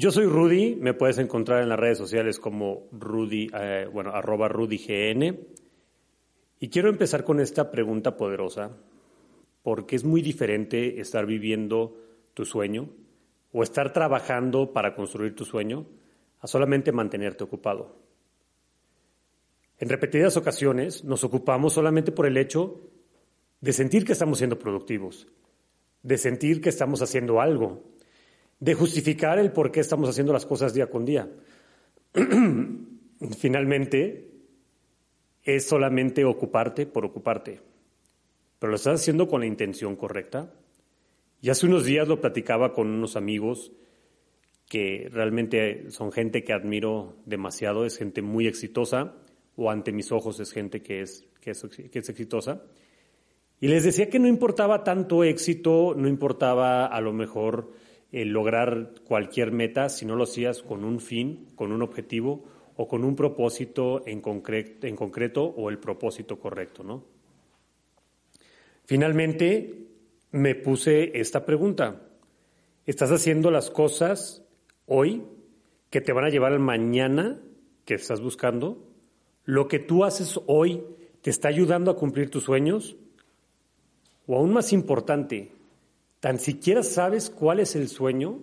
Yo soy Rudy, me puedes encontrar en las redes sociales como Rudy, eh, bueno, arroba RudyGN. Y quiero empezar con esta pregunta poderosa, porque es muy diferente estar viviendo tu sueño o estar trabajando para construir tu sueño a solamente mantenerte ocupado. En repetidas ocasiones nos ocupamos solamente por el hecho de sentir que estamos siendo productivos, de sentir que estamos haciendo algo, de justificar el por qué estamos haciendo las cosas día con día. Finalmente, es solamente ocuparte por ocuparte, pero lo estás haciendo con la intención correcta. Y hace unos días lo platicaba con unos amigos que realmente son gente que admiro demasiado, es gente muy exitosa, o ante mis ojos es gente que es, que es, que es exitosa. Y les decía que no importaba tanto éxito, no importaba a lo mejor lograr cualquier meta si no lo hacías con un fin, con un objetivo o con un propósito en, concreto, en concreto o el propósito correcto, ¿no? Finalmente, me puse esta pregunta. ¿Estás haciendo las cosas hoy que te van a llevar al mañana que estás buscando? ¿Lo que tú haces hoy te está ayudando a cumplir tus sueños? O aún más importante, tan siquiera sabes cuál es el sueño,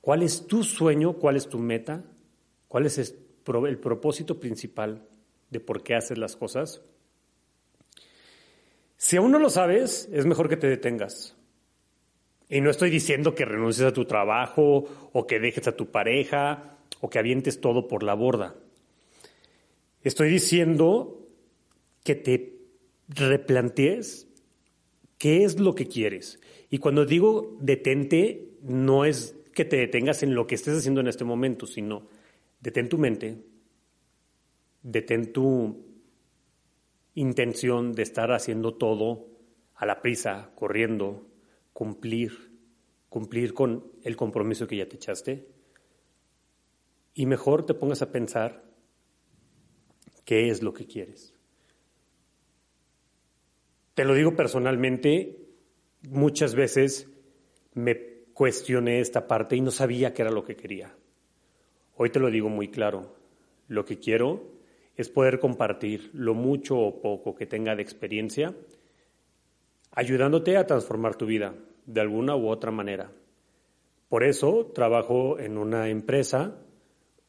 cuál es tu sueño, cuál es tu meta, cuál es el propósito principal de por qué haces las cosas. Si aún no lo sabes, es mejor que te detengas. Y no estoy diciendo que renuncies a tu trabajo o que dejes a tu pareja o que avientes todo por la borda. Estoy diciendo que te replantees qué es lo que quieres. Y cuando digo detente, no es que te detengas en lo que estés haciendo en este momento, sino detén tu mente, detén tu intención de estar haciendo todo a la prisa, corriendo, cumplir, cumplir con el compromiso que ya te echaste. Y mejor te pongas a pensar qué es lo que quieres. Te lo digo personalmente, muchas veces me cuestioné esta parte y no sabía qué era lo que quería. Hoy te lo digo muy claro. Lo que quiero es poder compartir lo mucho o poco que tenga de experiencia, ayudándote a transformar tu vida de alguna u otra manera. Por eso trabajo en una empresa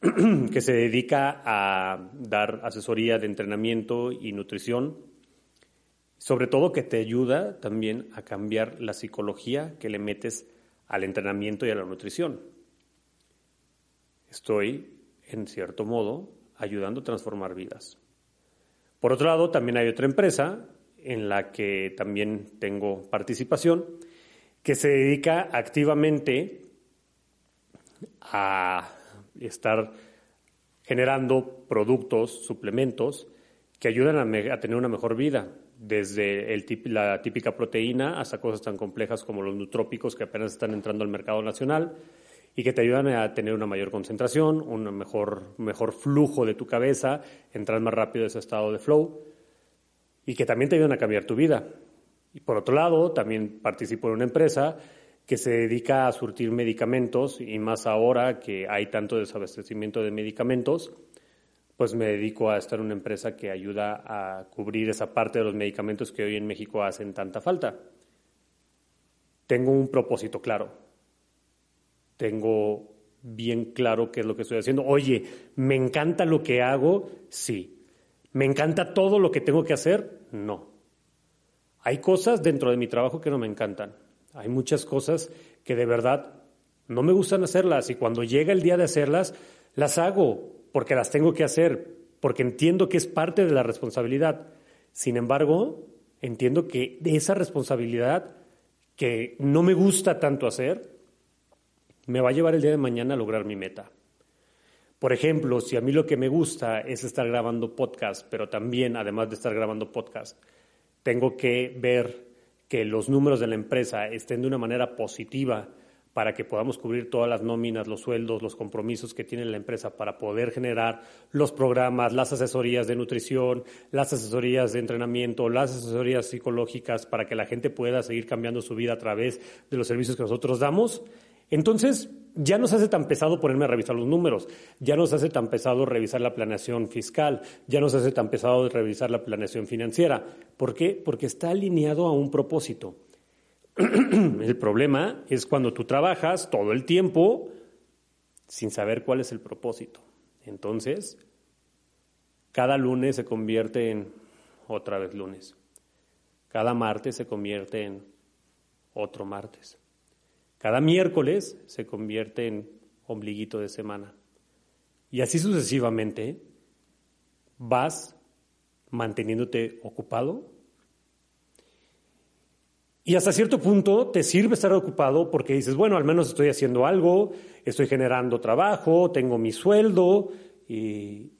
que se dedica a dar asesoría de entrenamiento y nutrición sobre todo que te ayuda también a cambiar la psicología que le metes al entrenamiento y a la nutrición. Estoy, en cierto modo, ayudando a transformar vidas. Por otro lado, también hay otra empresa en la que también tengo participación, que se dedica activamente a estar generando productos, suplementos que ayudan a, tener una mejor vida, desde el, la típica proteína hasta cosas tan complejas como los nutrópicos que apenas están entrando al mercado nacional y que te ayudan a tener una mayor concentración, un mejor, mejor flujo de tu cabeza, entrar más rápido en ese estado de flow y que también te ayudan a cambiar tu vida. Y por otro lado, también participo en una empresa que se dedica a surtir medicamentos y más ahora que hay tanto desabastecimiento de medicamentos, pues me dedico a estar en una empresa que ayuda a cubrir esa parte de los medicamentos que hoy en México hacen tanta falta. Tengo un propósito claro. Tengo bien claro qué es lo que estoy haciendo. Oye, ¿me encanta lo que hago? Sí. ¿Me encanta todo lo que tengo que hacer? No. Hay cosas dentro de mi trabajo que no me encantan. Hay muchas cosas que de verdad no me gustan hacerlas y cuando llega el día de hacerlas, las hago porque las tengo que hacer, porque entiendo que es parte de la responsabilidad. Sin embargo, entiendo que de esa responsabilidad que no me gusta tanto hacer, me va a llevar el día de mañana a lograr mi meta. Por ejemplo, si a mí lo que me gusta es estar grabando podcast, pero también, además de estar grabando podcast, tengo que ver que los números de la empresa estén de una manera positiva para que podamos cubrir todas las nóminas, los sueldos, los compromisos que tiene la empresa para poder generar los programas, las asesorías de nutrición, las asesorías de entrenamiento, las asesorías psicológicas para que la gente pueda seguir cambiando su vida a través de los servicios que nosotros damos. Entonces, ya no se hace tan pesado ponerme a revisar los números, ya no se hace tan pesado revisar la planeación fiscal, ya no se hace tan pesado revisar la planeación financiera. ¿Por qué? Porque está alineado a un propósito. el problema es cuando tú trabajas todo el tiempo sin saber cuál es el propósito. Entonces, cada lunes se convierte en otra vez lunes. Cada martes se convierte en otro martes. Cada miércoles se convierte en ombliguito de semana. Y así sucesivamente vas manteniéndote ocupado y hasta cierto punto te sirve estar ocupado porque dices, bueno, al menos estoy haciendo algo, estoy generando trabajo, tengo mi sueldo y,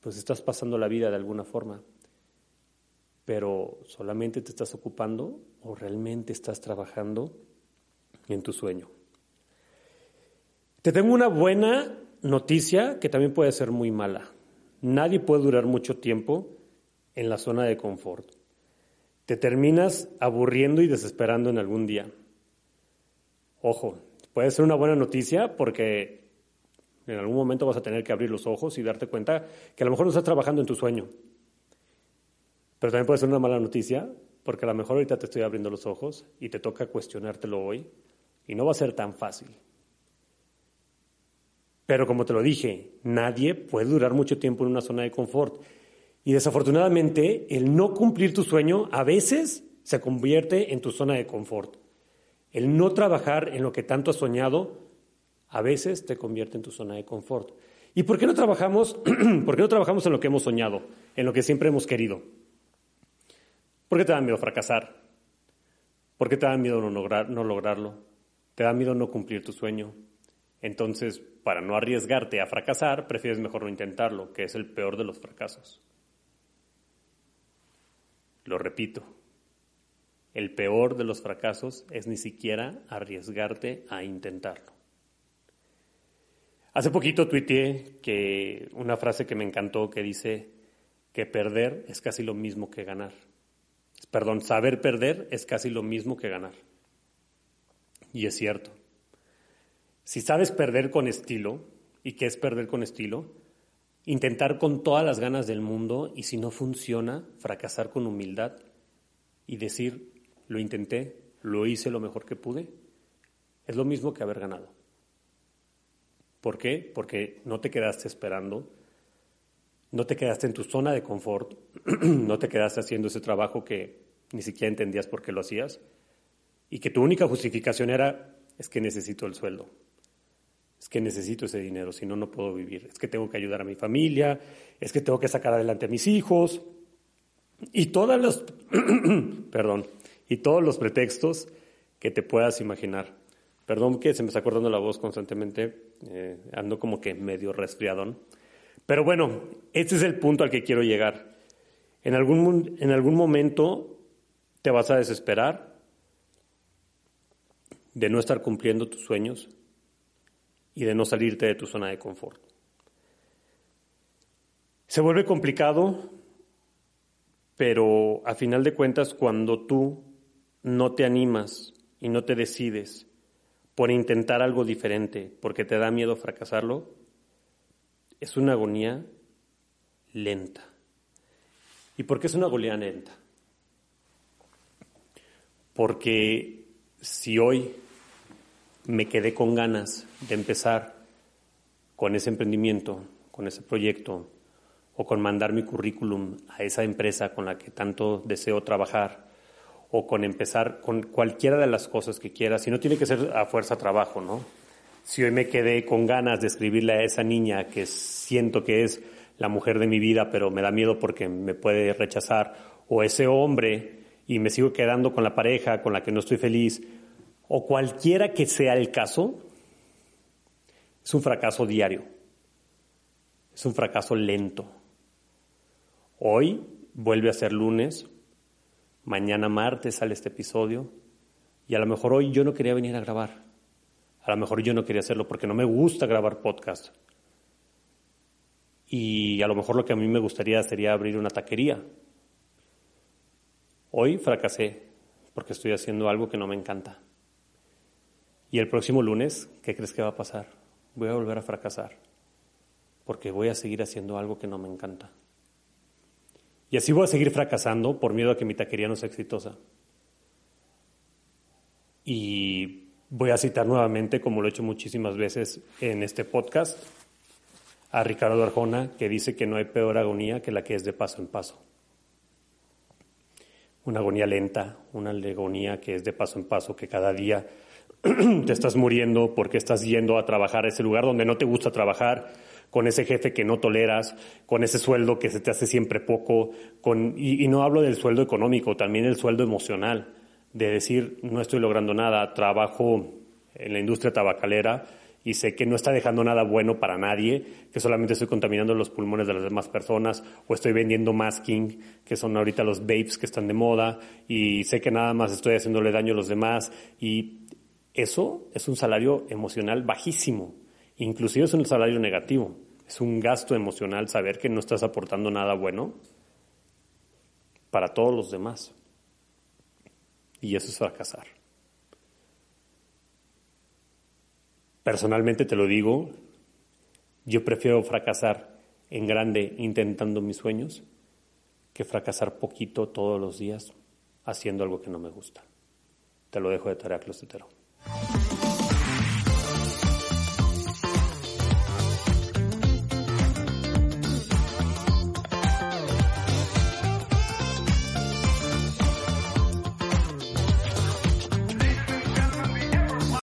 pues estás pasando la vida de alguna forma. Pero solamente te estás ocupando o realmente estás trabajando en tu sueño. Te tengo una buena noticia que también puede ser muy mala. Nadie puede durar mucho tiempo en la zona de confort te terminas aburriendo y desesperando en algún día. Ojo, puede ser una buena noticia porque en algún momento vas a tener que abrir los ojos y darte cuenta que a lo mejor no estás trabajando en tu sueño. Pero también puede ser una mala noticia porque a lo mejor ahorita te estoy abriendo los ojos y te toca cuestionártelo hoy y no va a ser tan fácil. Pero como te lo dije, nadie puede durar mucho tiempo en una zona de confort. Y desafortunadamente, el no cumplir tu sueño a veces se convierte en tu zona de confort. El no trabajar en lo que tanto has soñado a veces te convierte en tu zona de confort. ¿Y por qué no trabajamos? ¿Por qué no trabajamos en lo que hemos soñado, en lo que siempre hemos querido? ¿Por qué te da miedo fracasar? ¿Por qué te da miedo no, lograr, no lograrlo? ¿Te da miedo no cumplir tu sueño? Entonces, para no arriesgarte a fracasar, prefieres mejor no intentarlo, que es el peor de los fracasos. Lo repito, el peor de los fracasos es ni siquiera arriesgarte a intentarlo. Hace poquito tuiteé que una frase que me encantó que dice que perder es casi lo mismo que ganar. Perdón, saber perder es casi lo mismo que ganar. Y es cierto. Si sabes perder con estilo, ¿y qué es perder con estilo? Intentar con todas las ganas del mundo y si no funciona, fracasar con humildad y decir, lo intenté, lo hice lo mejor que pude, es lo mismo que haber ganado. ¿Por qué? Porque no te quedaste esperando, no te quedaste en tu zona de confort, no te quedaste haciendo ese trabajo que ni siquiera entendías por qué lo hacías y que tu única justificación era es que necesito el sueldo es que necesito ese dinero, si no, no puedo vivir, es que tengo que ayudar a mi familia, es que tengo que sacar adelante a mis hijos, y todas los, perdón, y todos los pretextos que te puedas imaginar. Perdón que se me está acordando la voz constantemente, eh, ando como que medio resfriadón. Pero bueno, este es el punto al que quiero llegar. En algún, en algún momento te vas a desesperar de no estar cumpliendo tus sueños, y de no salirte de tu zona de confort. Se vuelve complicado, pero a final de cuentas cuando tú no te animas y no te decides por intentar algo diferente porque te da miedo fracasarlo, es una agonía lenta. ¿Y por qué es una agonía lenta? Porque si hoy me quedé con ganas de empezar con ese emprendimiento, con ese proyecto, o con mandar mi currículum a esa empresa con la que tanto deseo trabajar, o con empezar con cualquiera de las cosas que quiera, si no tiene que ser a fuerza trabajo, ¿no? Si hoy me quedé con ganas de escribirle a esa niña que siento que es la mujer de mi vida, pero me da miedo porque me puede rechazar, o ese hombre y me sigo quedando con la pareja con la que no estoy feliz, o cualquiera que sea el caso, Es un fracaso diario. Es un fracaso lento. Hoy vuelve a ser lunes, mañana martes sale este episodio y a lo mejor hoy yo no quería venir a grabar. A lo mejor yo no quería hacerlo porque no me gusta grabar podcast. Y a lo mejor lo que a mí me gustaría sería abrir una taquería. Hoy fracasé porque estoy haciendo algo que no me encanta. Y el próximo lunes, ¿qué crees que va a pasar? Voy a volver a fracasar porque voy a seguir haciendo algo que no me encanta. Y así voy a seguir fracasando por miedo a que mi taquería no sea exitosa. Y voy a citar nuevamente, como lo he hecho muchísimas veces en este podcast, a Ricardo Arjona, que dice que no hay peor agonía que la que es de paso en paso. Una agonía lenta, una agonía que es de paso en paso, que cada día te estás muriendo porque estás yendo a trabajar a ese lugar donde no te gusta trabajar, con ese jefe que no toleras, con ese sueldo que se te hace siempre poco, con, y, y no hablo del sueldo económico, también el sueldo emocional, de decir, no estoy logrando nada, trabajo en la industria tabacalera y sé que no está dejando nada bueno para nadie, que solamente estoy contaminando los pulmones de las demás personas, o estoy vendiendo masking, que son ahorita los vapes que están de moda, y sé que nada más estoy haciéndole daño a los demás, y eso es un salario emocional bajísimo, inclusive es un salario negativo, es un gasto emocional saber que no estás aportando nada bueno para todos los demás. Y eso es fracasar. Personalmente te lo digo, yo prefiero fracasar en grande intentando mis sueños que fracasar poquito todos los días haciendo algo que no me gusta. Te lo dejo de tarea, closetero. Bye.